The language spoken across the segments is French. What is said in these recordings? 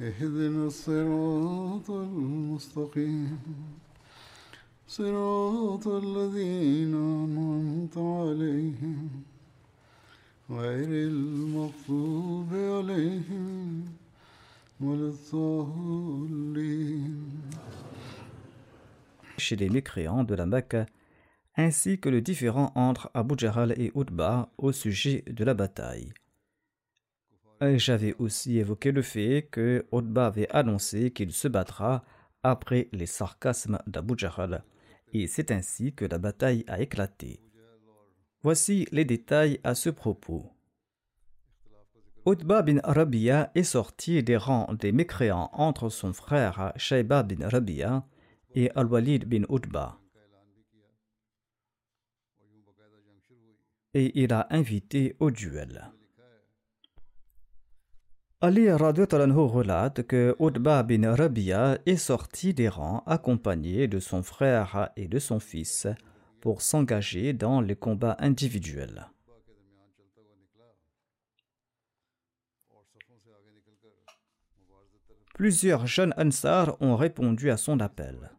اهدنا الصراط المستقيم صراط الذين أنعمت عليهم غير المغضوب عليهم ولا الضالين chez les mécréants de la Mecque, ainsi que le différend entre Abu Jahl et Utba au sujet de la bataille. J'avais aussi évoqué le fait que Utba avait annoncé qu'il se battra après les sarcasmes d'Abu Jahl, et c'est ainsi que la bataille a éclaté. Voici les détails à ce propos. Utba bin Rabia est sorti des rangs des mécréants entre son frère Shaiba bin Rabia et Al-Walid bin Utba. Et il a invité au duel. Ali radhiyallahu relate que Utba bin Rabia est sorti des rangs accompagné de son frère et de son fils pour s'engager dans les combats individuels. Plusieurs jeunes Ansar ont répondu à son appel.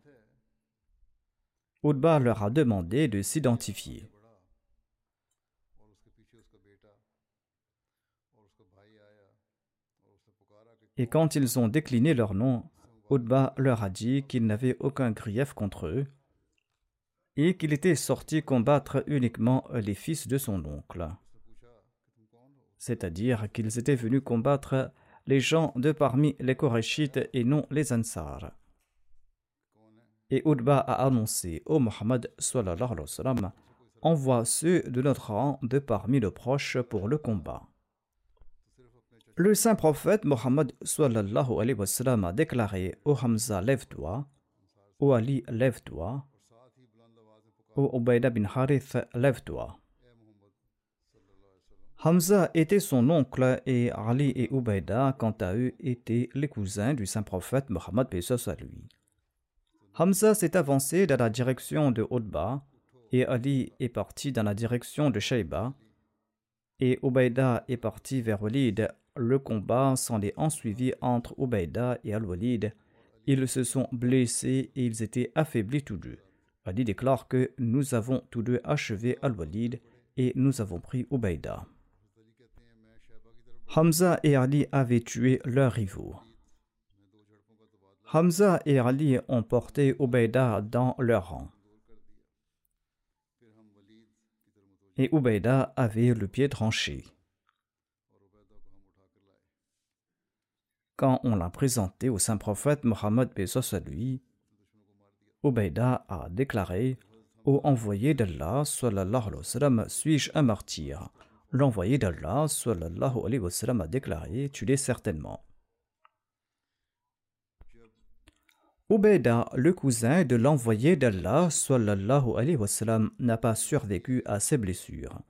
Utba leur a demandé de s'identifier. Et quand ils ont décliné leur nom, Utba leur a dit qu'il n'avait aucun grief contre eux et qu'il était sorti combattre uniquement les fils de son oncle. C'est-à-dire qu'ils étaient venus combattre les gens de parmi les Korachites et non les Ansar. Et Utba a annoncé au sallam, envoie ceux de notre rang de parmi nos proches pour le combat. Le saint prophète Mohammed a déclaré Ô Hamza, lève-toi, Ô Ali, lève-toi, Ô Ubaida bin Harith, lève-toi. Hamza était son oncle et Ali et Ubaida, quant à eux, étaient les cousins du saint prophète Mohammed à lui. Hamza s'est avancé dans la direction de Utba et Ali est parti dans la direction de Shaiba et Ubaida est parti vers Walid. Le combat s'en est ensuivi entre Ubaida et Al-Walid. Ils se sont blessés et ils étaient affaiblis tous deux. Ali déclare que nous avons tous deux achevé Al-Walid et nous avons pris Ubaida. Hamza et Ali avaient tué leurs rivaux. Hamza et Ali ont porté Ubaida dans leur rang. Et Ubaida avait le pied tranché. Quand on l'a présenté au saint prophète Mohammed à lui, a déclaré Ô envoyé d'Allah, sallallahu alayhi wa sallam, suis-je un martyr? L'envoyé d'Allah, sallallahu alayhi wa sallam, a déclaré Tu l'es certainement. Ubaida, le cousin de l'envoyé d'Allah, sallallahu alayhi wa sallam, n'a pas survécu à ses blessures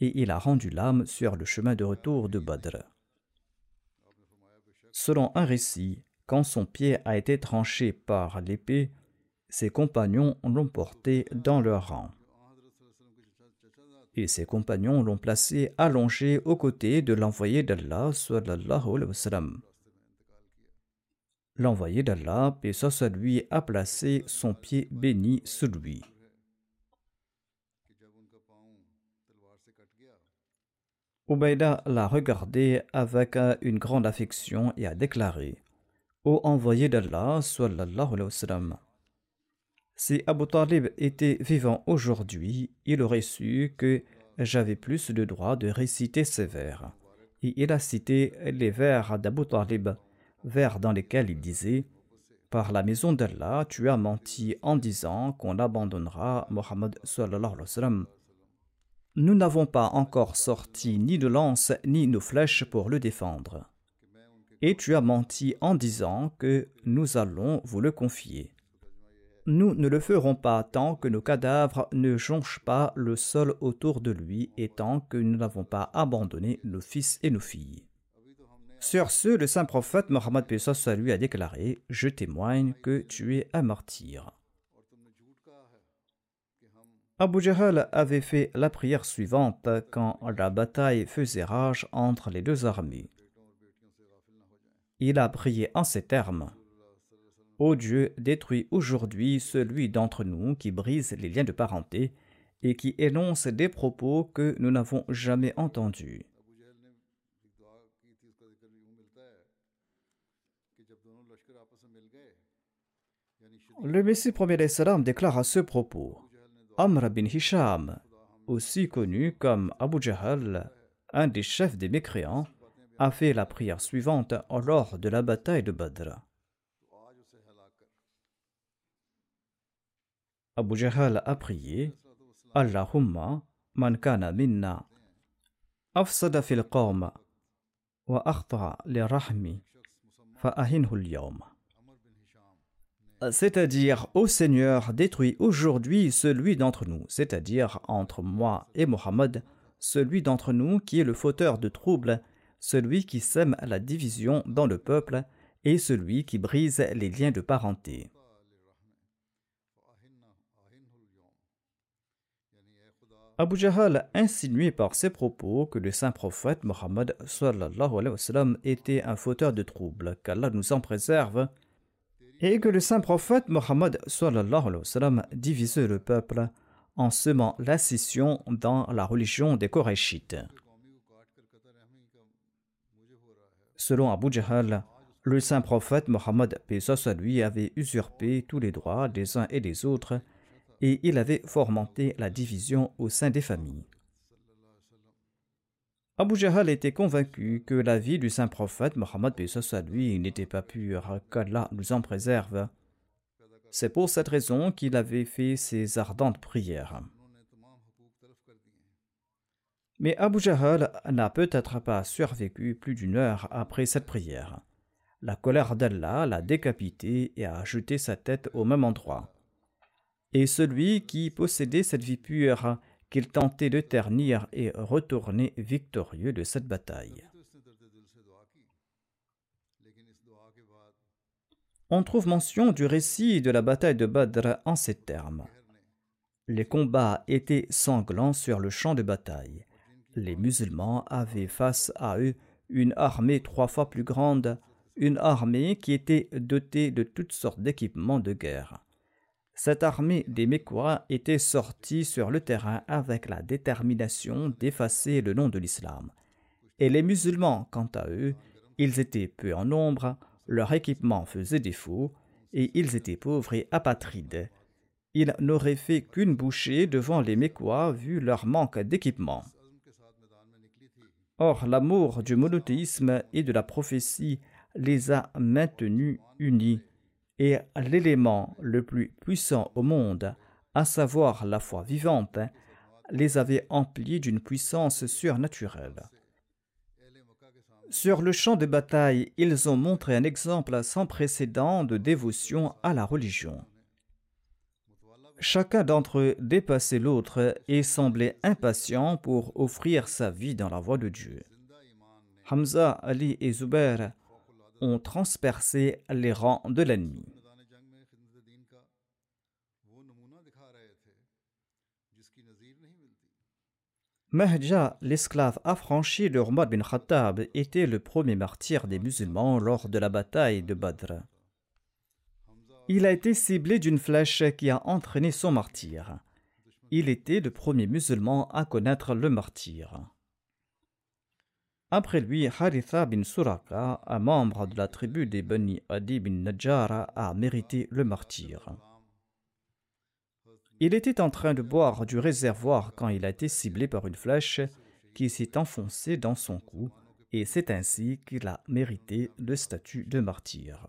et il a rendu l'âme sur le chemin de retour de Badr. Selon un récit, quand son pied a été tranché par l'épée, ses compagnons l'ont porté dans leur rang. Et ses compagnons l'ont placé allongé aux côtés de l'envoyé d'Allah. L'envoyé d'Allah, soit lui, a placé son pied béni sur lui. Ubaida l'a regardé avec une grande affection et a déclaré Ô envoyé d'Allah, sallallahu alayhi wa sallam, si Abu Talib était vivant aujourd'hui, il aurait su que j'avais plus de droit de réciter ces vers. Et il a cité les vers d'Abu Talib, vers dans lesquels il disait Par la maison d'Allah, tu as menti en disant qu'on abandonnera Mohammed sallallahu alayhi wa sallam. Nous n'avons pas encore sorti ni de lance ni nos flèches pour le défendre. Et tu as menti en disant que nous allons vous le confier. Nous ne le ferons pas tant que nos cadavres ne jonchent pas le sol autour de lui et tant que nous n'avons pas abandonné nos fils et nos filles. Sur ce, le saint prophète Mohammed Pesos lui a déclaré Je témoigne que tu es un martyr. Abu Jahl avait fait la prière suivante quand la bataille faisait rage entre les deux armées. Il a prié en ces termes Ô Dieu, détruis aujourd'hui celui d'entre nous qui brise les liens de parenté et qui énonce des propos que nous n'avons jamais entendus. Le Messie premier salam déclare à ce propos Amr bin Hisham, aussi connu comme Abu Jahl, un des chefs des mécréants, a fait la prière suivante lors de la bataille de Badr. Abu Jahl a prié Allahumma man kana minna afsada fil qawm wa akhta li rahmi fa ahinhu c'est-à-dire Ô Seigneur, détruis aujourd'hui celui d'entre nous, c'est-à-dire entre moi et Mohammed, celui d'entre nous qui est le fauteur de troubles, celui qui sème la division dans le peuple et celui qui brise les liens de parenté. Abu Jahl insinué par ses propos que le saint prophète Mohammed était un fauteur de troubles, qu'Allah nous en préserve, et que le saint prophète Mohammed divisait le peuple en semant la scission dans la religion des Korachites. Selon Abu Jahl, le saint prophète Mohammed lui avait usurpé tous les droits des uns et des autres et il avait fomenté la division au sein des familles. Abu Jahl était convaincu que la vie du saint prophète Mohammed lui n'était pas pure, qu'Allah nous en préserve. C'est pour cette raison qu'il avait fait ses ardentes prières. Mais Abu Jahl n'a peut-être pas survécu plus d'une heure après cette prière. La colère d'Allah l'a décapité et a jeté sa tête au même endroit et celui qui possédait cette vie pure qu'il tentait de ternir et retourner victorieux de cette bataille. On trouve mention du récit de la bataille de Badr en ces termes. Les combats étaient sanglants sur le champ de bataille. Les musulmans avaient face à eux une armée trois fois plus grande, une armée qui était dotée de toutes sortes d'équipements de guerre. Cette armée des Mécois était sortie sur le terrain avec la détermination d'effacer le nom de l'islam. Et les musulmans, quant à eux, ils étaient peu en nombre, leur équipement faisait défaut, et ils étaient pauvres et apatrides. Ils n'auraient fait qu'une bouchée devant les Mécois vu leur manque d'équipement. Or, l'amour du monothéisme et de la prophétie les a maintenus unis et l'élément le plus puissant au monde, à savoir la foi vivante, les avait emplis d'une puissance surnaturelle. Sur le champ de bataille, ils ont montré un exemple sans précédent de dévotion à la religion. Chacun d'entre eux dépassait l'autre et semblait impatient pour offrir sa vie dans la voie de Dieu. Hamza, Ali et Zubair ont transpercé les rangs de l'ennemi. Mahja, l'esclave affranchi de Omar bin Khattab, était le premier martyr des musulmans lors de la bataille de Badr. Il a été ciblé d'une flèche qui a entraîné son martyr. Il était le premier musulman à connaître le martyr. Après lui, Haritha bin Suraka, un membre de la tribu des Bani Adi bin Najara, a mérité le martyr. Il était en train de boire du réservoir quand il a été ciblé par une flèche qui s'est enfoncée dans son cou, et c'est ainsi qu'il a mérité le statut de martyr.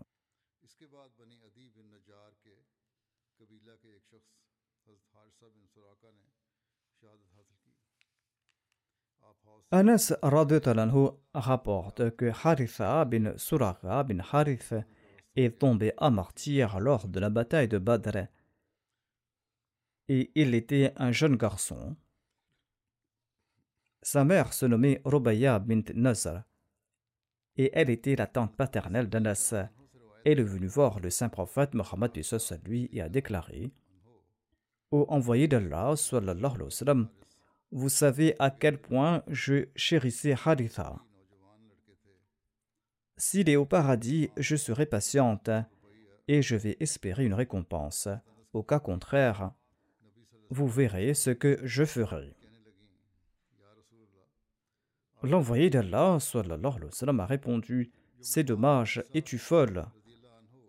Anas anhu rapporte que Haritha bin Suraka bin Harith est tombé à martyr lors de la bataille de Badr. Et il était un jeune garçon. Sa mère se nommait Rubaya bint Nazar et elle était la tante paternelle d'Anas. Elle est venue voir le saint prophète Mohammed lui et a déclaré Ô envoyé d'Allah, sallallahu alayhi wa sallam, vous savez à quel point je chérissais Haritha. S'il est au paradis, je serai patiente et je vais espérer une récompense. Au cas contraire, vous verrez ce que je ferai. L'envoyé d'Allah a répondu C'est dommage, es-tu folle?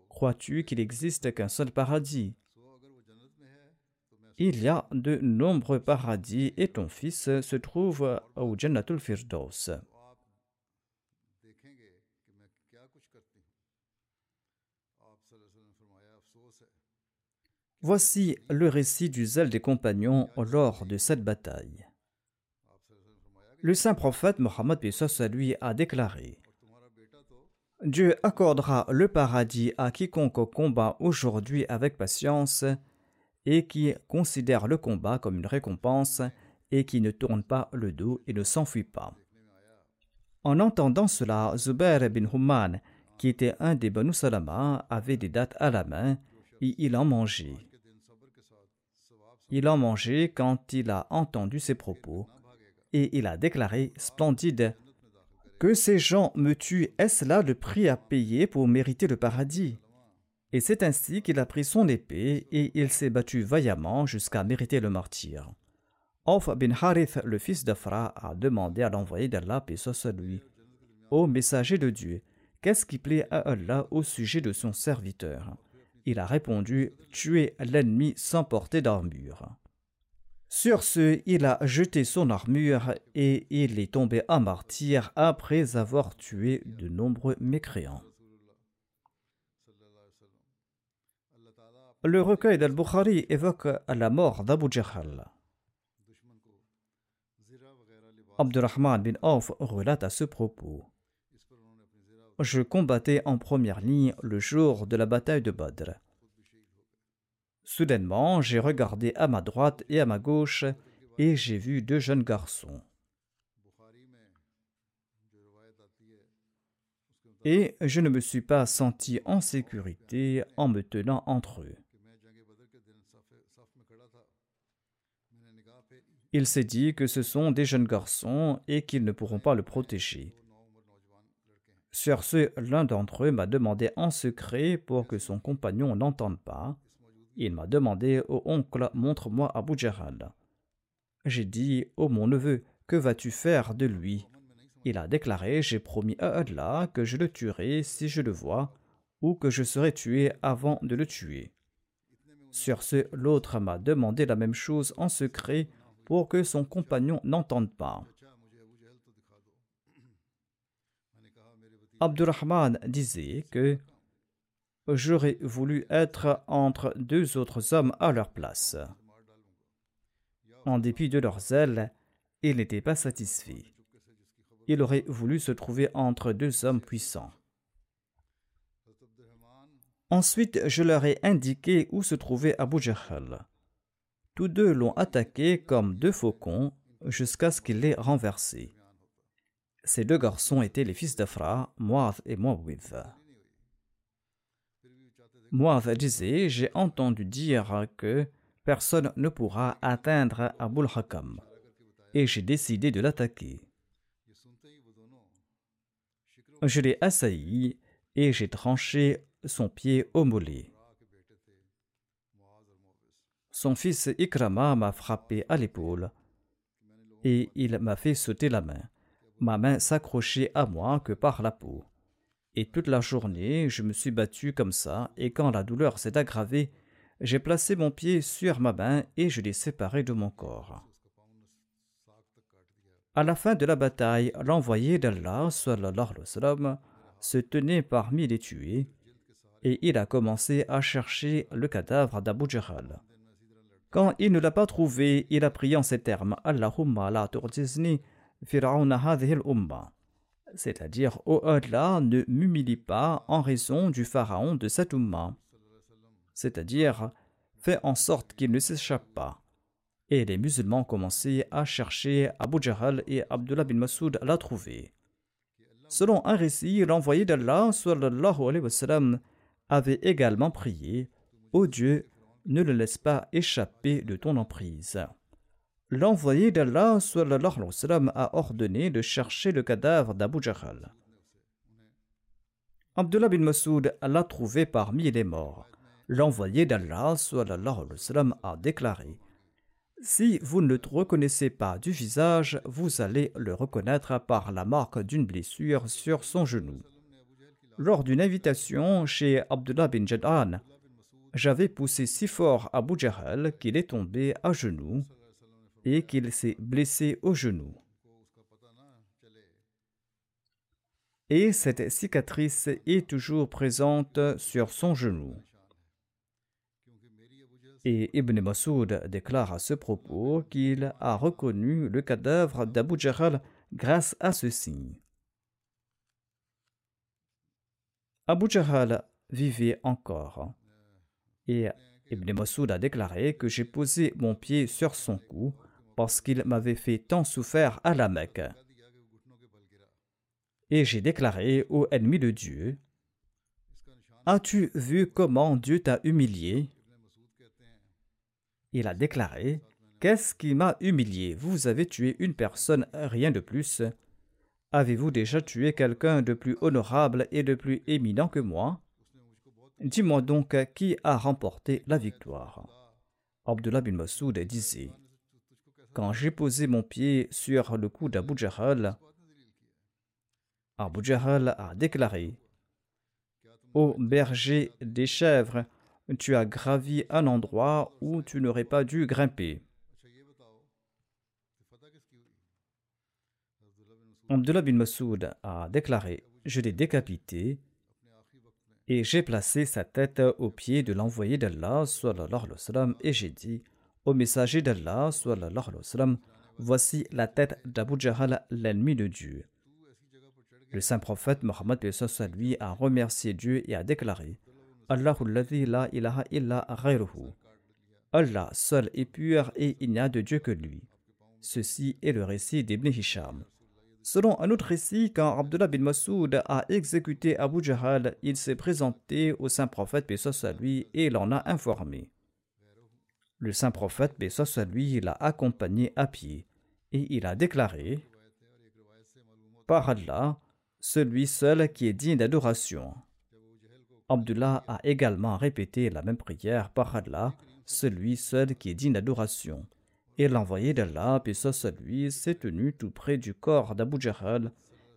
Crois-tu qu'il existe qu'un seul paradis? il y a de nombreux paradis et ton fils se trouve au Jannatul Firdaus. Voici le récit du zèle des compagnons lors de cette bataille. Le saint prophète Mohammed à lui a déclaré Dieu accordera le paradis à quiconque combat aujourd'hui avec patience et qui considère le combat comme une récompense et qui ne tourne pas le dos et ne s'enfuit pas. En entendant cela, Zubair bin Humman, qui était un des Banu Salama, avait des dates à la main et il en mangeait. Il en mangeait quand il a entendu ces propos et il a déclaré splendide que ces gens me tuent, est-ce là le prix à payer pour mériter le paradis? Et c'est ainsi qu'il a pris son épée et il s'est battu vaillamment jusqu'à mériter le martyr. Auf bin Harith, le fils d'Afra, a demandé à l'envoyé d'Allah, paix soit lui, Ô messager de Dieu, qu'est-ce qui plaît à Allah au sujet de son serviteur? Il a répondu Tuer l'ennemi sans porter d'armure. Sur ce, il a jeté son armure et il est tombé à martyr après avoir tué de nombreux mécréants. Le recueil d'Al-Bukhari évoque la mort d'Abu Jahl. Abdurrahman bin Auf relate à ce propos. Je combattais en première ligne le jour de la bataille de Badr. Soudainement, j'ai regardé à ma droite et à ma gauche et j'ai vu deux jeunes garçons. Et je ne me suis pas senti en sécurité en me tenant entre eux. Il s'est dit que ce sont des jeunes garçons et qu'ils ne pourront pas le protéger. Sur ce, l'un d'entre eux m'a demandé en secret pour que son compagnon n'entende pas. Il m'a demandé au oncle Montre-moi Abu Jahl. J'ai dit Ô mon neveu, que vas-tu faire de lui? Il a déclaré J'ai promis à Allah que je le tuerai si je le vois, ou que je serai tué avant de le tuer. Sur ce, l'autre m'a demandé la même chose en secret pour que son compagnon n'entende pas. Abdurrahman disait que j'aurais voulu être entre deux autres hommes à leur place. En dépit de leur zèle, il n'était pas satisfait. Il aurait voulu se trouver entre deux hommes puissants. Ensuite, je leur ai indiqué où se trouvait Abu Jahl. Tous deux l'ont attaqué comme deux faucons jusqu'à ce qu'il les renversé. Ces deux garçons étaient les fils d'Afra, Mu'adh et Muawwidh. Mu'adh disait J'ai entendu dire que personne ne pourra atteindre Abul Hakam, et j'ai décidé de l'attaquer. Je l'ai assailli et j'ai tranché son pied au mollet. Son fils Ikrama m'a frappé à l'épaule et il m'a fait sauter la main. ma main s'accrochait à moi que par la peau. Et toute la journée, je me suis battu comme ça, et quand la douleur s'est aggravée, j'ai placé mon pied sur ma main et je l'ai séparé de mon corps. À la fin de la bataille, l'envoyé d'Allah se tenait parmi les tués et il a commencé à chercher le cadavre d'Abu Jahl. Quand il ne l'a pas trouvé, il a prié en ces termes Allahumma la turjizni fir'auna hadhihi c'est-à-dire ô Allah ne m'humilie pas en raison du pharaon de cette umma, c'est-à-dire fais en sorte qu'il ne s'échappe pas. Et les musulmans commencé à chercher Abu Jahl et Abdullah bin Masoud l'a trouver. Selon un récit, l'envoyé d'Allah avait également prié Ô Dieu, ne le laisse pas échapper de ton emprise l'envoyé d'Allah a ordonné de chercher le cadavre d'Abu Jahl. Abdullah bin Masoud l'a trouvé parmi les morts. L'envoyé d'Allah a déclaré Si vous ne le reconnaissez pas du visage, vous allez le reconnaître par la marque d'une blessure sur son genou. Lors d'une invitation chez Abdullah bin Jad'an, j'avais poussé si fort Abu Jahl qu'il est tombé à genoux et qu'il s'est blessé au genou. Et cette cicatrice est toujours présente sur son genou. Et Ibn Masoud déclare à ce propos qu'il a reconnu le cadavre d'Abu Jahl grâce à ce signe. Abu Jahl vivait encore. Et Ibn Masoud a déclaré que j'ai posé mon pied sur son cou parce qu'il m'avait fait tant souffert à la Mecque. Et j'ai déclaré au ennemi de Dieu As-tu vu comment Dieu t'a humilié? Il a déclaré Qu'est-ce qui m'a humilié? Vous avez tué une personne, rien de plus. Avez-vous déjà tué quelqu'un de plus honorable et de plus éminent que moi? Dis-moi donc qui a remporté la victoire? Abdullah bin Masoud disait quand j'ai posé mon pied sur le cou d'Abu Jahl, Abu Jahl a déclaré Ô berger des chèvres, tu as gravi un endroit où tu n'aurais pas dû grimper. Abdullah bin Masoud a déclaré Je l'ai décapité et j'ai placé sa tête au pied de l'envoyé d'Allah et j'ai dit au messager d'Allah, voici la tête d'Abu Jahl, l'ennemi de Dieu. Le saint prophète Mohammed lui a remercié Dieu et a déclaré Allah seul est pur et il n'y a de Dieu que lui. Ceci est le récit d'Ibn Hisham. Selon un autre récit, quand Abdullah bin Masoud a exécuté Abu Jahl, il s'est présenté au saint prophète lui et l'en a informé. Le saint prophète, soit lui, l'a accompagné à pied et il a déclaré Par celui seul qui est digne d'adoration. Abdullah a également répété la même prière par Allah, celui seul qui est digne d'adoration. Et l'envoyé d'Allah, soit lui, s'est tenu tout près du corps d'Abu Jahl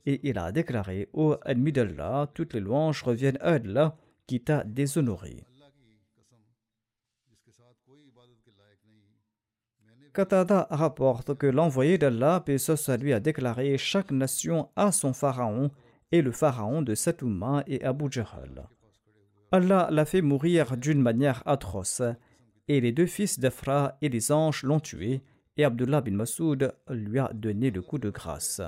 et il a déclaré Ô ennemi d'Allah, toutes les louanges reviennent à Allah qui t'a déshonoré. Qatada rapporte que l'envoyé d'Allah, paix lui, a déclaré Chaque nation a son pharaon, et le pharaon de Satouma est Abu Jahl. Allah l'a fait mourir d'une manière atroce, et les deux fils d'Afra et les anges l'ont tué, et Abdullah bin Masoud lui a donné le coup de grâce.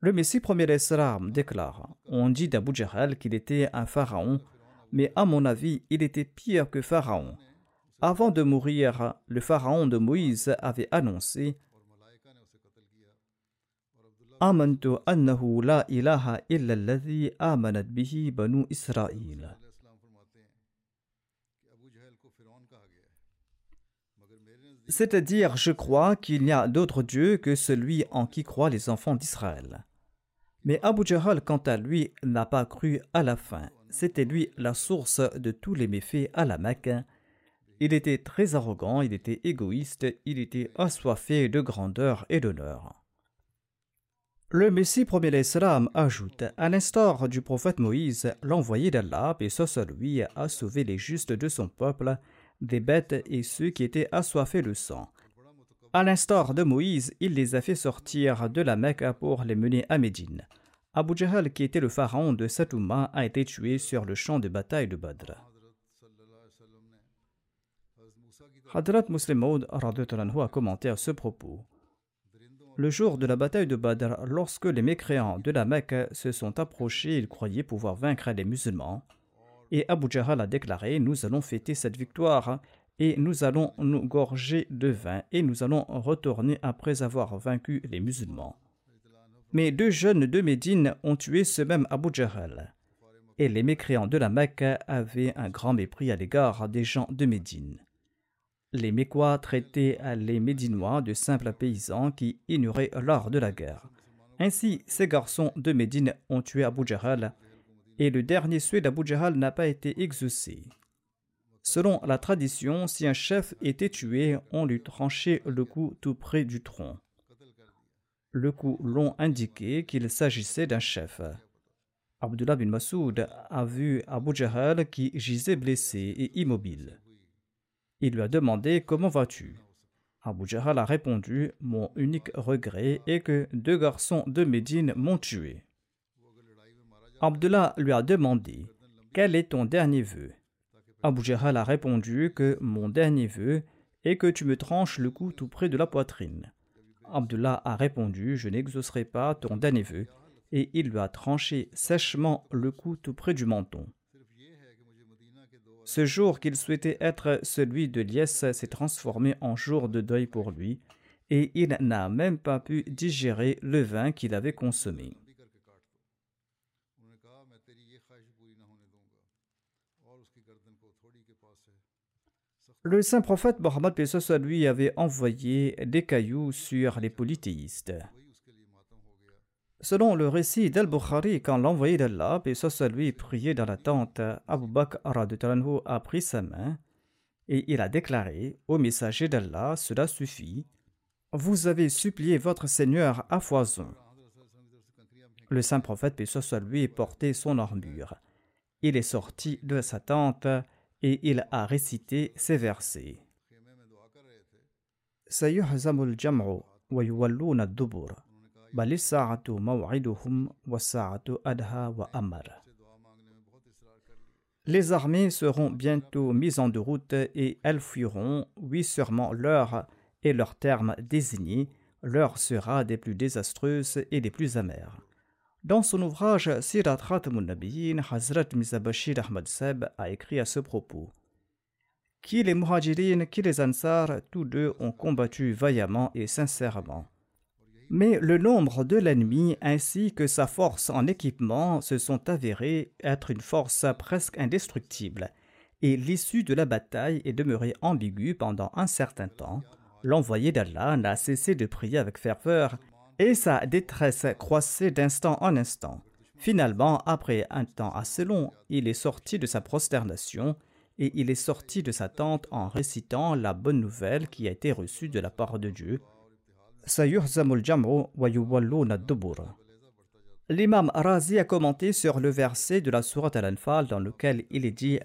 Le Messie premier d'Islam déclare On dit d'Abu Jahl qu'il était un pharaon, mais à mon avis, il était pire que pharaon. Avant de mourir, le pharaon de Moïse avait annoncé la ilaha illa amanat bihi banu Israël. C'est-à-dire, je crois qu'il n'y a d'autre Dieu que celui en qui croient les enfants d'Israël. Mais Abu Jahl, quant à lui, n'a pas cru à la fin. C'était lui la source de tous les méfaits à la Mecque Il était très arrogant, il était égoïste, il était assoiffé de grandeur et d'honneur. Le Messie premier l'Islam ajoute À l'instar du prophète Moïse, l'envoyé d'Allah, et soit lui, a sauvé les justes de son peuple, des bêtes et ceux qui étaient assoiffés de sang. À l'instar de Moïse, il les a fait sortir de la Mecque pour les mener à Médine. Abu Jahl, qui était le pharaon de Satouma, a été tué sur le champ de bataille de Badr. Hadrat Muslim Maud a commenté à ce propos. Le jour de la bataille de Badr, lorsque les mécréants de la Mecque se sont approchés, ils croyaient pouvoir vaincre les musulmans. Et Abu Jahl a déclaré Nous allons fêter cette victoire et nous allons nous gorger de vin et nous allons retourner après avoir vaincu les musulmans. Mais deux jeunes de Médine ont tué ce même Abu Jahl. Et les mécréants de la Mecque avaient un grand mépris à l'égard des gens de Médine les Mécois traitaient les Médinois de simples paysans qui ignoraient l'art de la guerre. Ainsi, ces garçons de Médine ont tué Abu Jahl et le dernier souhait d'Abu Jahl n'a pas été exaucé. Selon la tradition, si un chef était tué, on lui tranchait le cou tout près du tronc. Le cou long indiquait qu'il s'agissait d'un chef. Abdullah bin Masoud a vu Abu Jahl qui gisait blessé et immobile. Il lui a demandé Comment vas-tu? Abu Jahl a répondu Mon unique regret est que deux garçons de Médine m'ont tué. Abdullah lui a demandé Quel est ton dernier vœu? Abu Jahl a répondu que mon dernier vœu est que tu me tranches le cou tout près de la poitrine. Abdullah a répondu Je n'exaucerai pas ton dernier vœu, et il lui a tranché sèchement le cou tout près du menton. Ce jour qu'il souhaitait être celui de liesse s'est transformé en jour de deuil pour lui, et il n'a même pas pu digérer le vin qu'il avait consommé. Le saint prophète Mohammed lui avait envoyé des cailloux sur les polythéistes. Selon le récit d'Al-Bukhari, quand l'envoyé d'Allah, soit lui, priait dans la tente, Abu Bakr a pris sa main et il a déclaré au messager d'Allah Cela suffit, vous avez supplié votre Seigneur à foison. Le saint prophète, soit lui, portait son armure. Il est sorti de sa tente et il a récité ces versets. Les armées seront bientôt mises en route et elles fuiront, oui sûrement l'heure et leur terme désigné, l'heure sera des plus désastreuses et des plus amères. Dans son ouvrage Sirat Khatamun Hazrat Mizabashir Ahmad Seb a écrit à ce propos Qui les Muhajirin, qui les Ansar, tous deux ont combattu vaillamment et sincèrement. Mais le nombre de l'ennemi ainsi que sa force en équipement se sont avérés être une force presque indestructible, et l'issue de la bataille est demeurée ambiguë pendant un certain temps. L'envoyé d'Allah n'a cessé de prier avec ferveur, et sa détresse croissait d'instant en instant. Finalement, après un temps assez long, il est sorti de sa prosternation et il est sorti de sa tente en récitant la bonne nouvelle qui a été reçue de la part de Dieu. L'imam Razi a commenté sur le verset de la sourate Al-Anfal dans lequel il est dit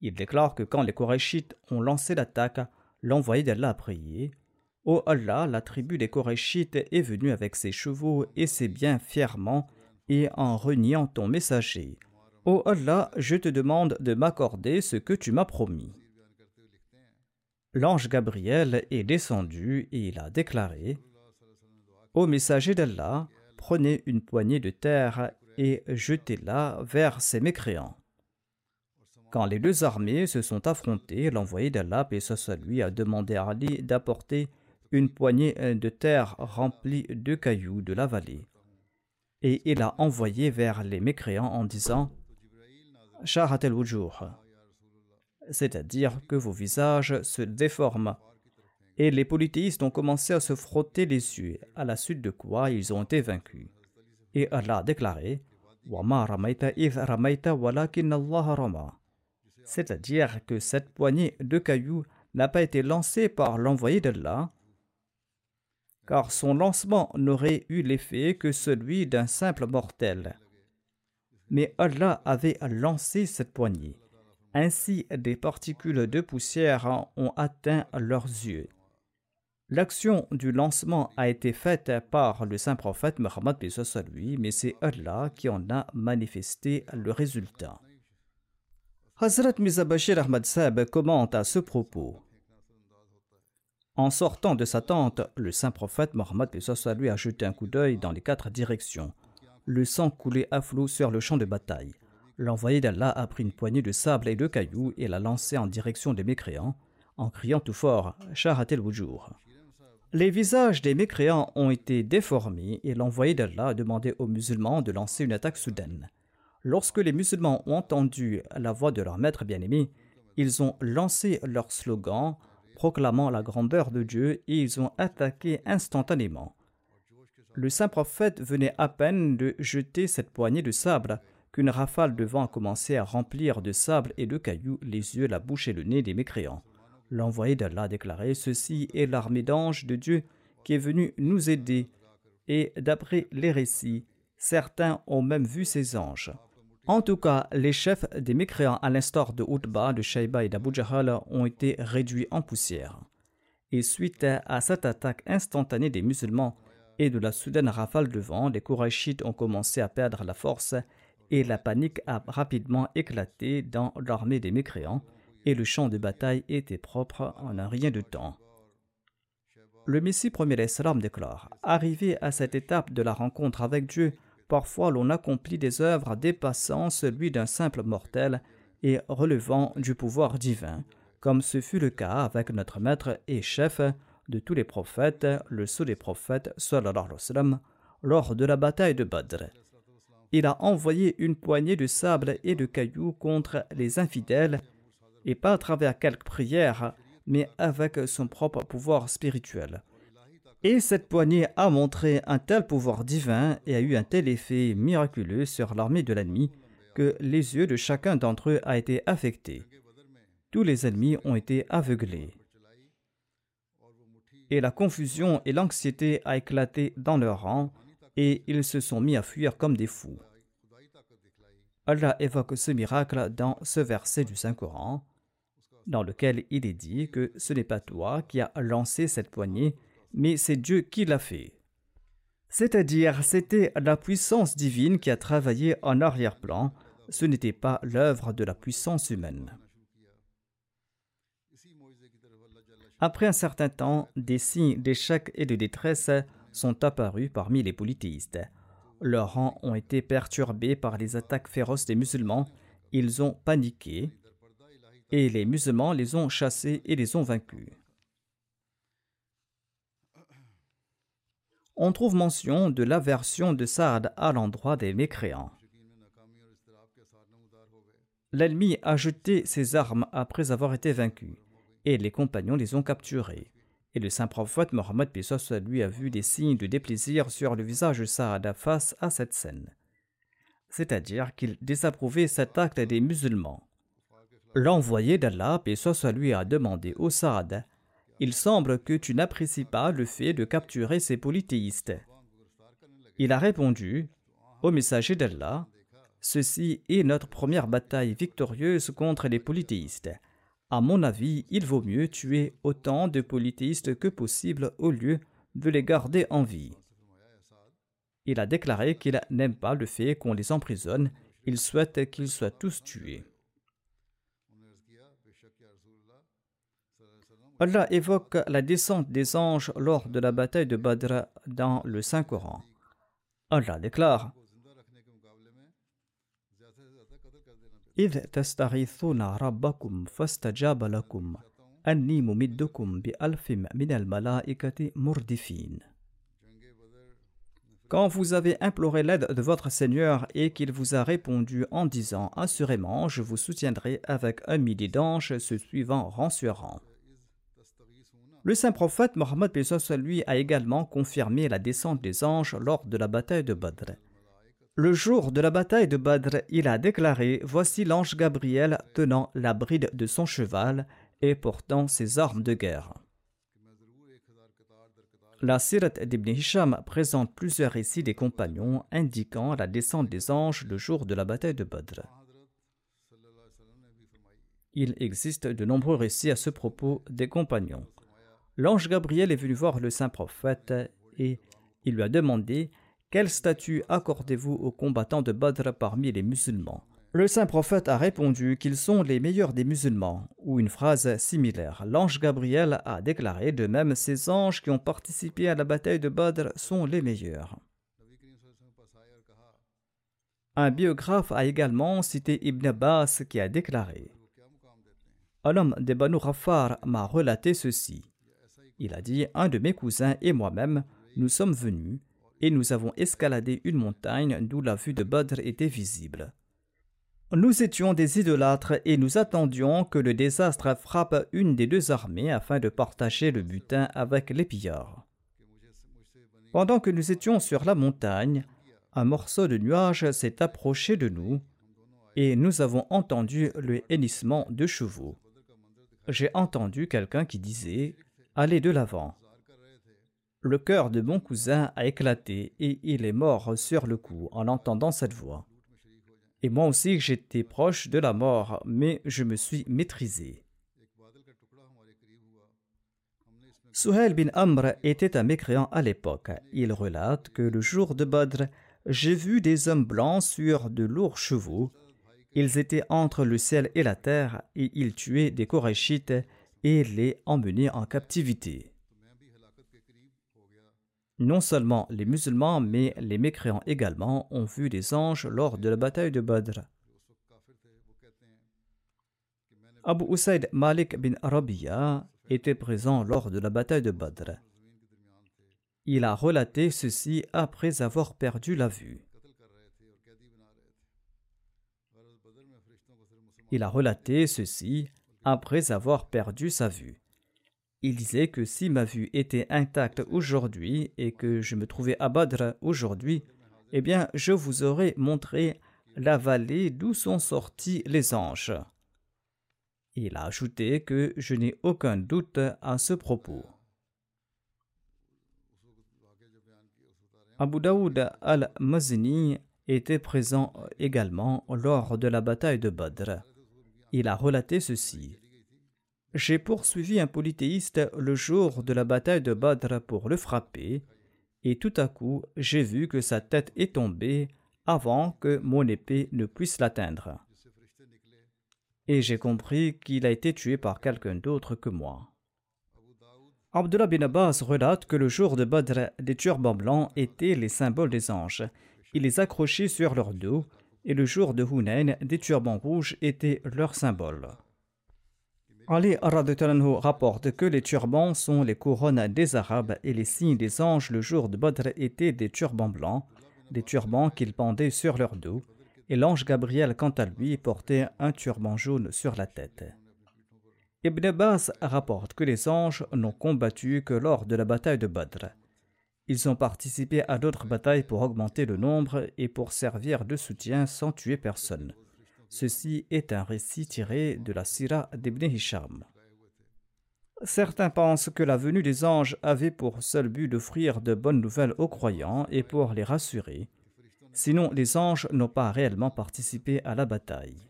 Il déclare que quand les Korachites ont lancé l'attaque, l'envoyé d'Allah a prié Ô Allah, la tribu des Korachites est venue avec ses chevaux et ses biens fièrement et en reniant ton messager. Ô Allah, je te demande de m'accorder ce que tu m'as promis l'ange Gabriel est descendu et il a déclaré Ô messager d'Allah, prenez une poignée de terre et jetez-la vers ces mécréants. Quand les deux armées se sont affrontées, l'envoyé d'Allah, et soit lui, a demandé à Ali d'apporter une poignée de terre remplie de cailloux de la vallée. Et il a envoyé vers les mécréants en disant Shahat el c'est-à-dire que vos visages se déforment. Et les polythéistes ont commencé à se frotter les yeux, à la suite de quoi ils ont été vaincus. Et Allah a déclaré Wama ramaita ramaita Allah. C'est-à-dire que cette poignée de cailloux n'a pas été lancée par l'envoyé d'Allah, car son lancement n'aurait eu l'effet que celui d'un simple mortel. Mais Allah avait lancé cette poignée. Ainsi, des particules de poussière ont atteint leurs yeux. L'action du lancement a été faite par le saint prophète Muhammad lui, mais c'est Allah qui en a manifesté le résultat. Hazrat Mizabashir Ahmad Sab commente à ce propos. En sortant de sa tente, le saint prophète Mohammed lui a jeté un coup d'œil dans les quatre directions. Le sang coulait à flot sur le champ de bataille. L'envoyé d'Allah a pris une poignée de sable et de cailloux et l'a lancé en direction des mécréants, en criant tout fort Shahat el Les visages des mécréants ont été déformés et l'envoyé d'Allah a demandé aux musulmans de lancer une attaque soudaine. Lorsque les musulmans ont entendu la voix de leur maître bien-aimé, ils ont lancé leur slogan proclamant la grandeur de Dieu et ils ont attaqué instantanément. Le saint prophète venait à peine de jeter cette poignée de sable qu'une rafale de vent a commencé à remplir de sable et de cailloux les yeux, la bouche et le nez des mécréants. L'envoyé d'Allah a déclaré Ceci est l'armée d'anges de Dieu qui est venue nous aider. Et d'après les récits, certains ont même vu ces anges. En tout cas, les chefs des mécréants, à l'instar de Utba, de Shaiba et d'Abu Jahal, ont été réduits en poussière. Et suite à cette attaque instantanée des musulmans et de la soudaine rafale de vent, les Kourachites ont commencé à perdre la force et la panique a rapidement éclaté dans l'armée des mécréants et le champ de bataille était propre en un rien de temps. Le Messie premier l'Islam déclare Arrivé à cette étape de la rencontre avec Dieu, Parfois l'on accomplit des œuvres dépassant celui d'un simple mortel et relevant du pouvoir divin, comme ce fut le cas avec notre maître et chef de tous les prophètes, le sceau des prophètes, lors de la bataille de Badr. Il a envoyé une poignée de sable et de cailloux contre les infidèles, et pas à travers quelques prières, mais avec son propre pouvoir spirituel. Et cette poignée a montré un tel pouvoir divin et a eu un tel effet miraculeux sur l'armée de l'ennemi que les yeux de chacun d'entre eux a été affectés. Tous les ennemis ont été aveuglés. Et la confusion et l'anxiété a éclaté dans leurs rangs et ils se sont mis à fuir comme des fous. Allah évoque ce miracle dans ce verset du Saint-Coran, dans lequel il est dit que ce n'est pas toi qui as lancé cette poignée, mais c'est Dieu qui l'a fait. C'est-à-dire, c'était la puissance divine qui a travaillé en arrière-plan, ce n'était pas l'œuvre de la puissance humaine. Après un certain temps, des signes d'échec et de détresse sont apparus parmi les polythéistes. Leurs rangs ont été perturbés par les attaques féroces des musulmans, ils ont paniqué, et les musulmans les ont chassés et les ont vaincus. On trouve mention de l'aversion de Saad à l'endroit des mécréants. L'ennemi a jeté ses armes après avoir été vaincu, et les compagnons les ont capturés. Et le saint prophète Mohammed lui a vu des signes de déplaisir sur le visage de Saad face à cette scène. C'est-à-dire qu'il désapprouvait cet acte des musulmans. L'envoyé d'Allah, lui, a demandé au Saad il semble que tu n'apprécies pas le fait de capturer ces polythéistes. Il a répondu Au messager d'Allah, ceci est notre première bataille victorieuse contre les polythéistes. À mon avis, il vaut mieux tuer autant de polythéistes que possible au lieu de les garder en vie. Il a déclaré qu'il n'aime pas le fait qu'on les emprisonne, il souhaite qu'ils soient tous tués. Allah évoque la descente des anges lors de la bataille de Badr dans le Saint-Coran. Allah déclare Quand vous avez imploré l'aide de votre Seigneur et qu'il vous a répondu en disant Assurément, je vous soutiendrai avec un millier d'anges se suivant rang sur rang. Le saint prophète Mohammed lui a également confirmé la descente des anges lors de la bataille de Badr. Le jour de la bataille de Badr, il a déclaré Voici l'ange Gabriel tenant la bride de son cheval et portant ses armes de guerre. La Sirat d'Ibn Hisham présente plusieurs récits des compagnons indiquant la descente des anges le jour de la bataille de Badr. Il existe de nombreux récits à ce propos des compagnons. L'ange Gabriel est venu voir le saint prophète et il lui a demandé quel statut accordez-vous aux combattants de Badr parmi les musulmans? Le saint prophète a répondu qu'ils sont les meilleurs des musulmans, ou une phrase similaire. L'ange Gabriel a déclaré de même ces anges qui ont participé à la bataille de Badr sont les meilleurs. Un biographe a également cité Ibn Abbas qui a déclaré Un homme des Banu Rafar m'a relaté ceci. Il a dit Un de mes cousins et moi-même, nous sommes venus et nous avons escaladé une montagne d'où la vue de Badr était visible. Nous étions des idolâtres et nous attendions que le désastre frappe une des deux armées afin de partager le butin avec les pillards. Pendant que nous étions sur la montagne, un morceau de nuage s'est approché de nous et nous avons entendu le hennissement de chevaux. J'ai entendu quelqu'un qui disait Allez de l'avant. Le cœur de mon cousin a éclaté et il est mort sur le coup en entendant cette voix. Et moi aussi j'étais proche de la mort, mais je me suis maîtrisé. Suhail bin Amr était un mécréant à l'époque. Il relate que le jour de Badr, j'ai vu des hommes blancs sur de lourds chevaux. Ils étaient entre le ciel et la terre et ils tuaient des Korachites et les emmenaient en captivité. Non seulement les musulmans, mais les mécréants également ont vu des anges lors de la bataille de Badr. Abu Usaid Malik bin Arabiya était présent lors de la bataille de Badr. Il a relaté ceci après avoir perdu la vue. Il a relaté ceci après avoir perdu sa vue. Il disait que si ma vue était intacte aujourd'hui et que je me trouvais à Badr aujourd'hui, eh bien je vous aurais montré la vallée d'où sont sortis les anges. Il a ajouté que je n'ai aucun doute à ce propos. Abu Daoud al-Mazini était présent également lors de la bataille de Badr. Il a relaté ceci. J'ai poursuivi un polythéiste le jour de la bataille de Badr pour le frapper, et tout à coup j'ai vu que sa tête est tombée avant que mon épée ne puisse l'atteindre. Et j'ai compris qu'il a été tué par quelqu'un d'autre que moi. Abdullah bin Abbas relate que le jour de Badr, des turbans blancs étaient les symboles des anges. Ils les accrochaient sur leur dos, et le jour de Hunayn, des turbans rouges étaient leurs symboles. Ali rapporte que les turbans sont les couronnes des Arabes et les signes des anges le jour de Badr étaient des turbans blancs, des turbans qu'ils pendaient sur leur dos, et l'ange Gabriel, quant à lui, portait un turban jaune sur la tête. Ibn Abbas rapporte que les anges n'ont combattu que lors de la bataille de Badr. Ils ont participé à d'autres batailles pour augmenter le nombre et pour servir de soutien sans tuer personne. Ceci est un récit tiré de la Sira d'Ibn Hisham. Certains pensent que la venue des anges avait pour seul but d'offrir de bonnes nouvelles aux croyants et pour les rassurer. Sinon, les anges n'ont pas réellement participé à la bataille.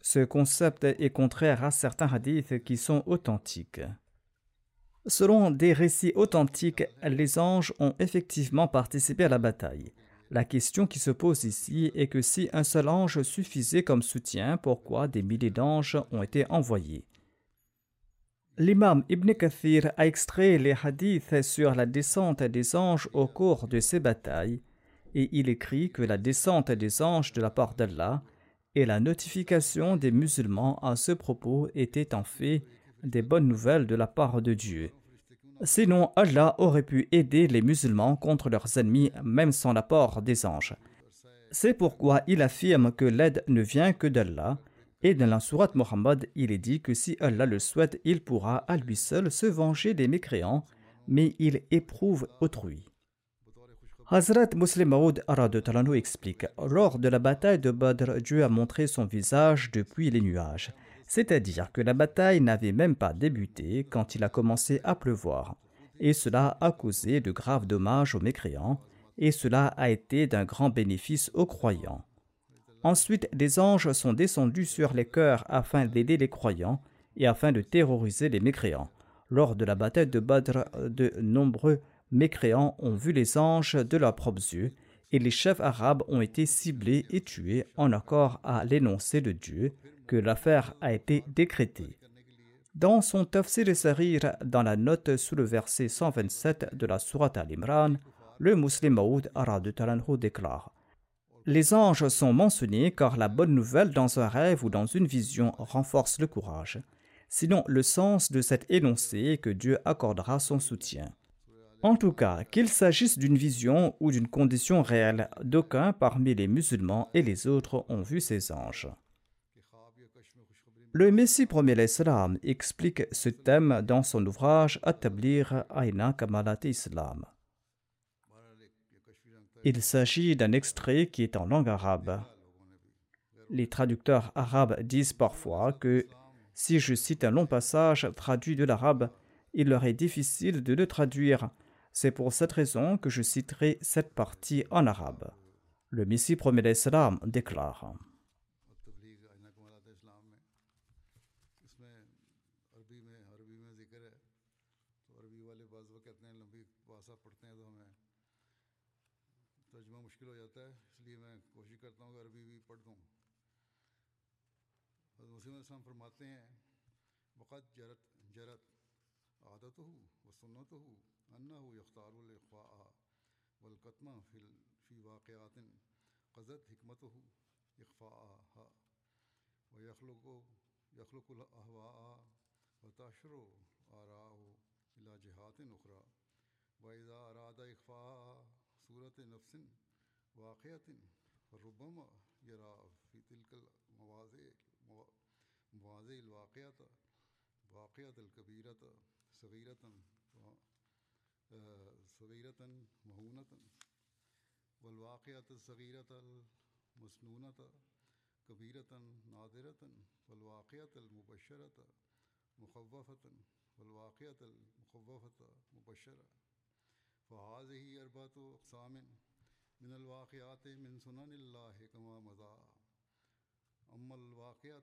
Ce concept est contraire à certains hadiths qui sont authentiques. Selon des récits authentiques, les anges ont effectivement participé à la bataille. La question qui se pose ici est que si un seul ange suffisait comme soutien, pourquoi des milliers d'anges ont été envoyés? L'imam Ibn Kathir a extrait les hadiths sur la descente des anges au cours de ces batailles, et il écrit que la descente des anges de la part d'Allah et la notification des musulmans à ce propos étaient en fait des bonnes nouvelles de la part de Dieu. Sinon, Allah aurait pu aider les musulmans contre leurs ennemis même sans l'apport des anges. C'est pourquoi il affirme que l'aide ne vient que d'Allah, et dans la sourate Muhammad, il est dit que si Allah le souhaite, il pourra à lui seul se venger des mécréants, mais il éprouve autrui. Hazrat Muslim Maud Talano explique Lors de la bataille de Badr, Dieu a montré son visage depuis les nuages. C'est-à-dire que la bataille n'avait même pas débuté quand il a commencé à pleuvoir. Et cela a causé de graves dommages aux mécréants, et cela a été d'un grand bénéfice aux croyants. Ensuite, des anges sont descendus sur les cœurs afin d'aider les croyants et afin de terroriser les mécréants. Lors de la bataille de Badr, de nombreux mécréants ont vu les anges de leurs propres yeux, et les chefs arabes ont été ciblés et tués en accord à l'énoncé de Dieu que l'affaire a été décrétée. Dans son Tafsir Sarir, dans la note sous le verset 127 de la Sourate Al-Imran, le musulman Maoud Arad Talanhu déclare Les anges sont mentionnés car la bonne nouvelle dans un rêve ou dans une vision renforce le courage. Sinon, le sens de cet énoncé est que Dieu accordera son soutien. En tout cas, qu'il s'agisse d'une vision ou d'une condition réelle, d'aucuns parmi les musulmans et les autres ont vu ces anges. Le Messie premier l'Islam explique ce thème dans son ouvrage Atablir Aina Kamalat Islam. Il s'agit d'un extrait qui est en langue arabe. Les traducteurs arabes disent parfois que si je cite un long passage traduit de l'arabe, il leur est difficile de le traduire c'est pour cette raison que je citerai cette partie en arabe. Le Messie premier l'Islam déclare السلام فرماتے ہیں وقت جرت جرت عادت ہو و سنت ہو انا ہو یختار الخوا والقتمہ فی فی واقعات قزت حکمت ہو اخوا و یخلق و یخلق الحوا و تاشر و آرا ہو الا جہات نخرا و اذا ارادہ اخوا صورت نفسن واقعتن ربما یرا فی تلک مواضع من الواقعات من سنن الله كما مضى. أما الواقعة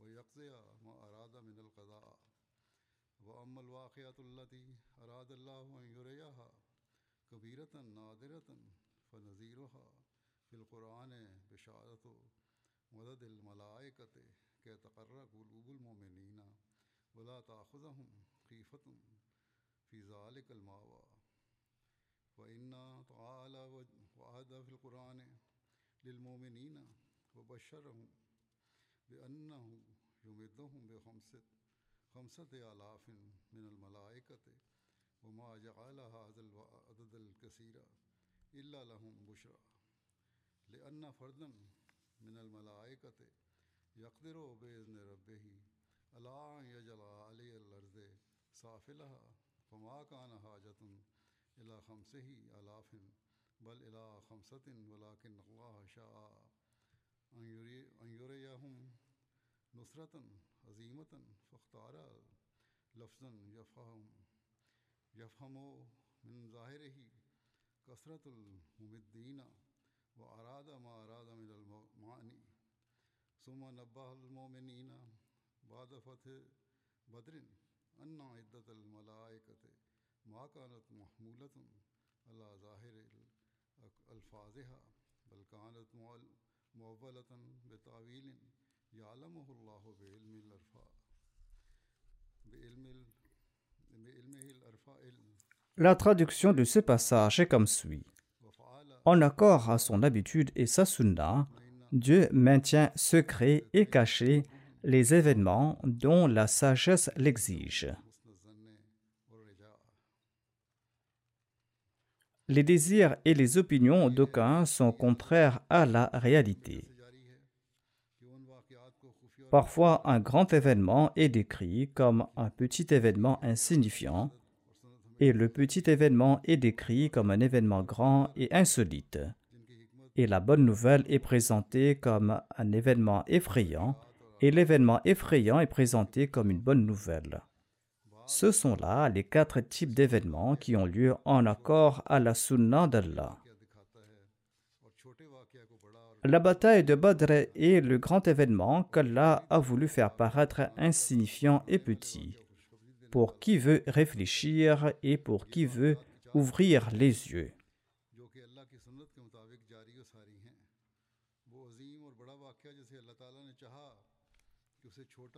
ويقضي ما أراد من القضاء. وأما الواقعة التي أراد الله أن يريها كبيرة نادرة فنذيرها في القرآن بشارة مدد الملائكة كي تقر قلوب المؤمنين ولا تأخذهم خيفة في ذلك المأوى. وإن تعالى وعد في القرآن للمؤمنين وبشرهم بنا يمدهم بخمسة خمسة آلاف من الملائكة وما جعل حاضل عدد الكثير إلا لهم بشرى. لأن فردا من الملائكة يقدر بإذن ربه ألا أن يجل علي الأرض سافلها فما كان حاجتن إلى خمس آلاف بل إلى خمسة ولكن الله شاء. أن, يري أن يريهم نصرة عظيمة فاختار لفظا يفهم يفهم من ظاهره كثرة الممدين وأراد ما أراد من المعاني. ثم نبه المؤمنين بعد فتح بدر أن عدة الملائكة ما كانت محمولة على ظاهر ألفاظها بل كانت La traduction de ce passage est comme suit. En accord à son habitude et sa sunna, Dieu maintient secrets et cachés les événements dont la sagesse l'exige. Les désirs et les opinions d'aucuns sont contraires à la réalité. Parfois, un grand événement est décrit comme un petit événement insignifiant, et le petit événement est décrit comme un événement grand et insolite. Et la bonne nouvelle est présentée comme un événement effrayant, et l'événement effrayant est présenté comme une bonne nouvelle. Ce sont là les quatre types d'événements qui ont lieu en accord à la sunna d'Allah. La bataille de Badr est le grand événement qu'Allah a voulu faire paraître insignifiant et petit, pour qui veut réfléchir et pour qui veut ouvrir les yeux.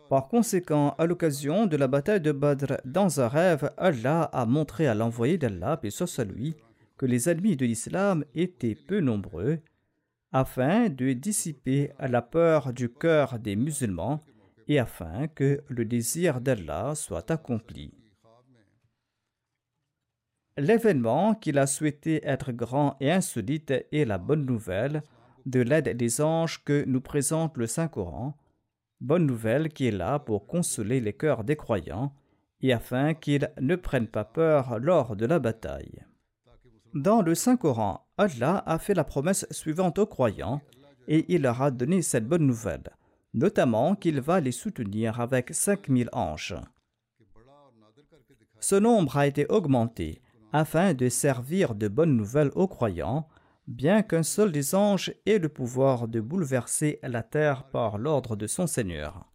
Par conséquent, à l'occasion de la bataille de Badr, dans un rêve, Allah a montré à l'envoyé d'Allah, et soit que les ennemis de l'islam étaient peu nombreux, afin de dissiper la peur du cœur des musulmans et afin que le désir d'Allah soit accompli. L'événement qu'il a souhaité être grand et insolite est la bonne nouvelle de l'aide des anges que nous présente le Saint-Coran, bonne nouvelle qui est là pour consoler les cœurs des croyants et afin qu'ils ne prennent pas peur lors de la bataille. Dans le Saint-Coran, Allah a fait la promesse suivante aux croyants et il leur a donné cette bonne nouvelle, notamment qu'il va les soutenir avec 5000 anges. Ce nombre a été augmenté afin de servir de bonne nouvelle aux croyants bien qu'un seul des anges ait le pouvoir de bouleverser la terre par l'ordre de son Seigneur.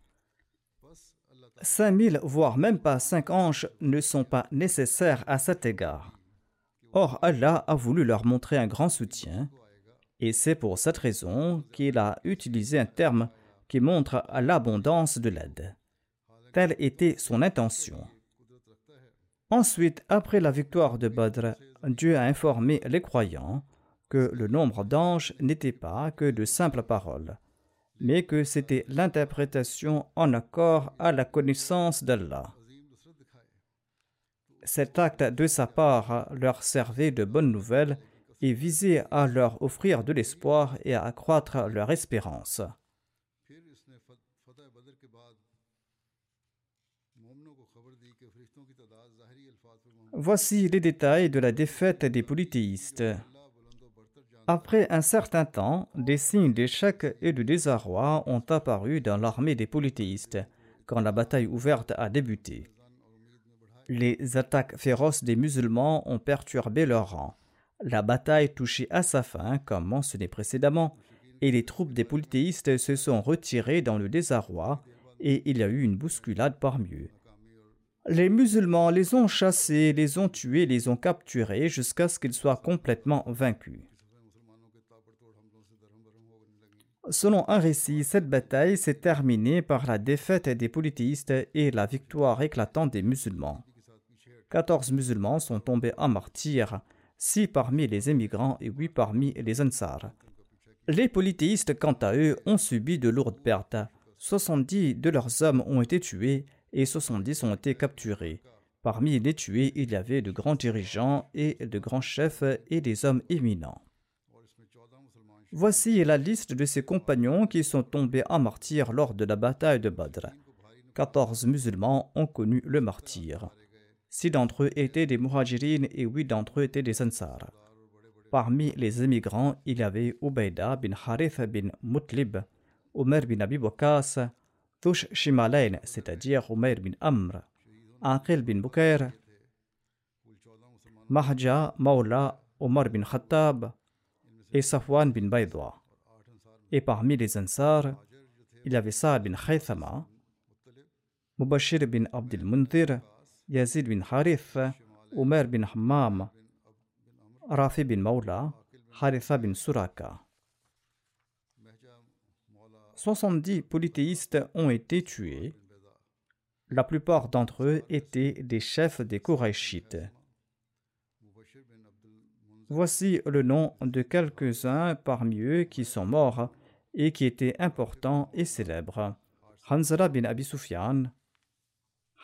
Cinq mille, voire même pas cinq anges, ne sont pas nécessaires à cet égard. Or, Allah a voulu leur montrer un grand soutien, et c'est pour cette raison qu'il a utilisé un terme qui montre l'abondance de l'aide. Telle était son intention. Ensuite, après la victoire de Badr, Dieu a informé les croyants que le nombre d'anges n'était pas que de simples paroles, mais que c'était l'interprétation en accord à la connaissance d'Allah. Cet acte de sa part leur servait de bonne nouvelle et visait à leur offrir de l'espoir et à accroître leur espérance. Voici les détails de la défaite des polythéistes. Après un certain temps, des signes d'échec et de désarroi ont apparu dans l'armée des polythéistes quand la bataille ouverte a débuté. Les attaques féroces des musulmans ont perturbé leur rang. La bataille touchait à sa fin, comme mentionné précédemment, et les troupes des polythéistes se sont retirées dans le désarroi et il y a eu une bousculade parmi eux. Les musulmans les ont chassés, les ont tués, les ont capturés jusqu'à ce qu'ils soient complètement vaincus. Selon un récit, cette bataille s'est terminée par la défaite des polythéistes et la victoire éclatante des musulmans. 14 musulmans sont tombés en martyrs, 6 parmi les émigrants et 8 parmi les ansars. Les polythéistes, quant à eux, ont subi de lourdes pertes. 70 de leurs hommes ont été tués et 70 ont été capturés. Parmi les tués, il y avait de grands dirigeants et de grands chefs et des hommes éminents. Voici la liste de ses compagnons qui sont tombés en martyr lors de la bataille de Badr. 14 musulmans ont connu le martyr. Six d'entre eux étaient des muhajirines et huit d'entre eux étaient des ansars. Parmi les émigrants, il y avait Ubaida bin Harith bin Mutlib, Omer bin Abi Wakas, Tush Shimalain, c'est-à-dire Omer bin Amr, Aqil bin Bukair, Mahja Maula Omar bin Khattab, et Safwan bin Baydwa. Et parmi les Ansar, il y avait Saad bin Khaythama, Mubashir bin Abdul Mundir, Yazid bin Harith, Omer bin Hammam, Rafi bin Maula, Haritha bin Suraka. 70 polythéistes ont été tués. La plupart d'entre eux étaient des chefs des Koraïchites. Voici le nom de quelques-uns parmi eux qui sont morts et qui étaient importants et célèbres. Hanzala bin Abi Sufyan,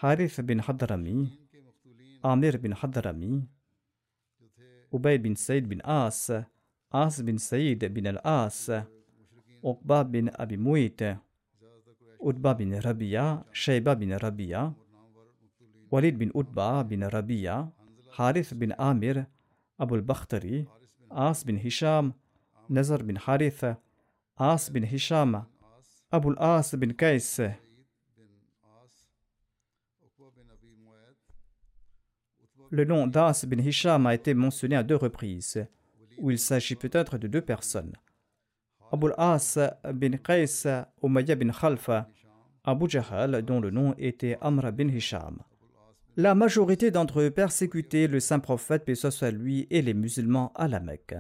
Harith bin Hadrami, Amir bin Hadrami, Ubay bin Saïd bin As, As bin Saïd bin al-As, Uqba bin Abi Muit, Utba bin Rabia, Shayba bin Rabia, Walid bin Utba bin Rabia, Harith bin Amir, Abu al-Bakhtari, As bin Hisham, Nazar bin Harith, As bin Hisham, Abu al-As bin Kais, Le nom d'As bin Hisham a été mentionné à deux reprises, où il s'agit peut-être de deux personnes. Abu al-As bin Qais Umayya bin Khalfa, Abu Jahal, dont le nom était Amr bin Hisham. La majorité d'entre eux persécutaient le saint prophète, paix soit lui, et les musulmans à la Mecque.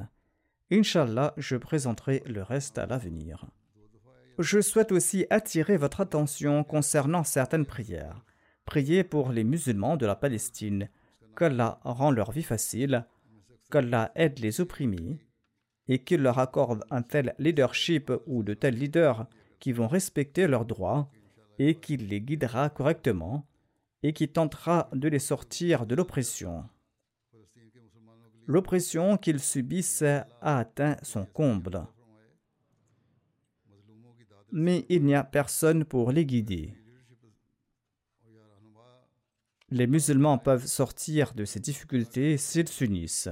Inch'Allah, je présenterai le reste à l'avenir. Je souhaite aussi attirer votre attention concernant certaines prières. Priez pour les musulmans de la Palestine, qu'Allah rend leur vie facile, qu'Allah aide les opprimés et qu'il leur accorde un tel leadership ou de tels leaders qui vont respecter leurs droits et qu'il les guidera correctement et qui tentera de les sortir de l'oppression. L'oppression qu'ils subissent a atteint son comble. Mais il n'y a personne pour les guider. Les musulmans peuvent sortir de ces difficultés s'ils s'unissent.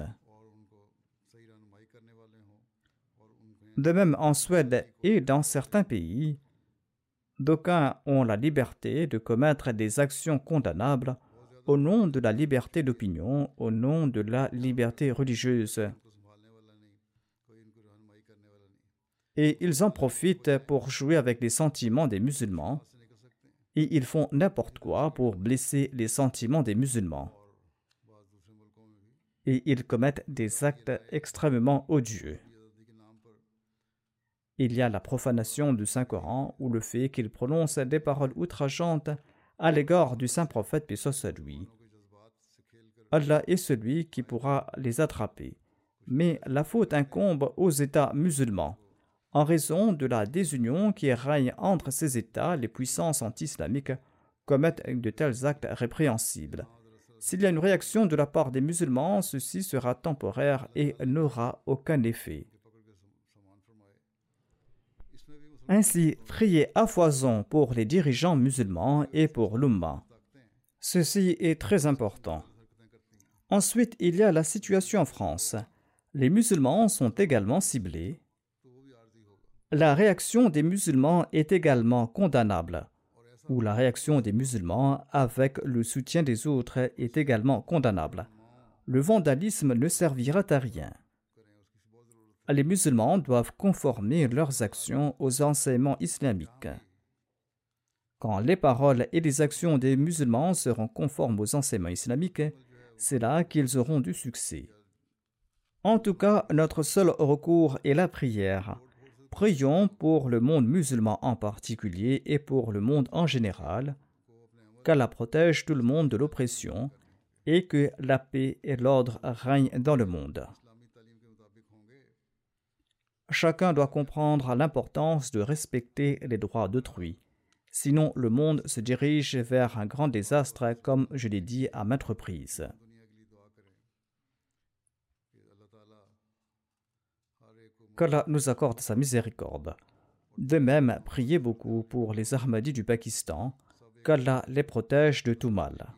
De même en Suède et dans certains pays, d'aucuns ont la liberté de commettre des actions condamnables au nom de la liberté d'opinion, au nom de la liberté religieuse. Et ils en profitent pour jouer avec les sentiments des musulmans et ils font n'importe quoi pour blesser les sentiments des musulmans. Et ils commettent des actes extrêmement odieux. Il y a la profanation du Saint-Coran ou le fait qu'il prononce des paroles outrageantes à l'égard du saint prophète paix soit lui. Allah est celui qui pourra les attraper. Mais la faute incombe aux États musulmans. En raison de la désunion qui règne entre ces États, les puissances anti-islamiques commettent de tels actes répréhensibles. S'il y a une réaction de la part des musulmans, ceci sera temporaire et n'aura aucun effet. Ainsi, priez à foison pour les dirigeants musulmans et pour l'Ummah. Ceci est très important. Ensuite, il y a la situation en France. Les musulmans sont également ciblés la réaction des musulmans est également condamnable, ou la réaction des musulmans avec le soutien des autres est également condamnable. Le vandalisme ne servira à rien. Les musulmans doivent conformer leurs actions aux enseignements islamiques. Quand les paroles et les actions des musulmans seront conformes aux enseignements islamiques, c'est là qu'ils auront du succès. En tout cas, notre seul recours est la prière. Prions pour le monde musulman en particulier et pour le monde en général, qu'Allah protège tout le monde de l'oppression et que la paix et l'ordre règnent dans le monde. Chacun doit comprendre l'importance de respecter les droits d'autrui. Sinon, le monde se dirige vers un grand désastre, comme je l'ai dit à maintes reprises. qu'Allah nous accorde sa miséricorde. De même, priez beaucoup pour les Ahmadis du Pakistan, qu'Allah les protège de tout mal.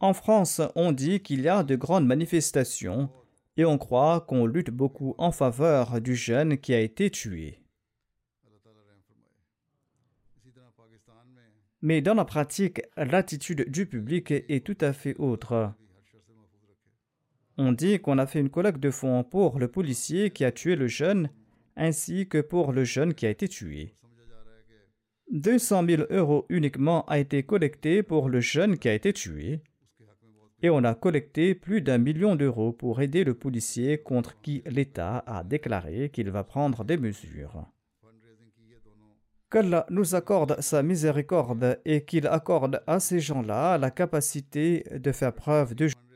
En France, on dit qu'il y a de grandes manifestations et on croit qu'on lutte beaucoup en faveur du jeune qui a été tué. Mais dans la pratique, l'attitude du public est tout à fait autre. On dit qu'on a fait une collecte de fonds pour le policier qui a tué le jeune, ainsi que pour le jeune qui a été tué. 200 000 euros uniquement a été collecté pour le jeune qui a été tué, et on a collecté plus d'un million d'euros pour aider le policier contre qui l'État a déclaré qu'il va prendre des mesures. Qu'Allah nous accorde sa miséricorde et qu'il accorde à ces gens-là la capacité de faire preuve de फंड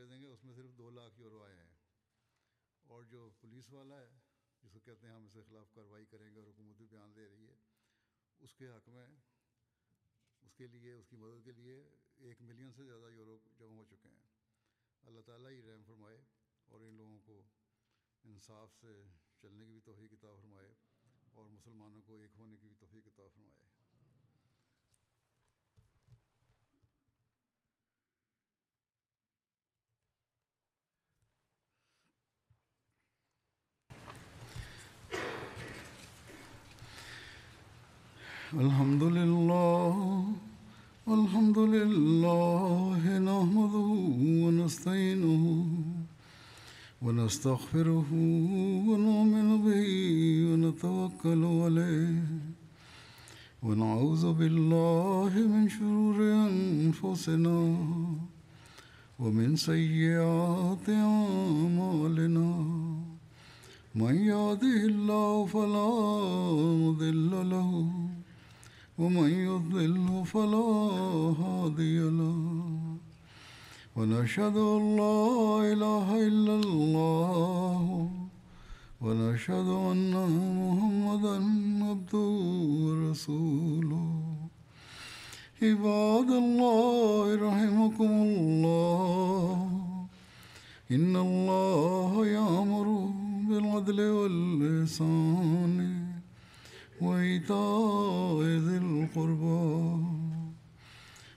الحمد لله الحمد لله نحمده ونستعينه ونستغفره ونؤمن به ونتوكل عليه. ونعوذ بالله من شرور أنفسنا ومن سيئات أعمالنا. من يهده الله فلا مضل له ومن يضلل فلا هادي له. ونشهد أن لا إله إلا الله. ونشهد أن محمدا عبده ورسوله. عباد الله رحمكم الله. إن الله يأمر بالعدل والإحسان وإيتاء ذي القربى.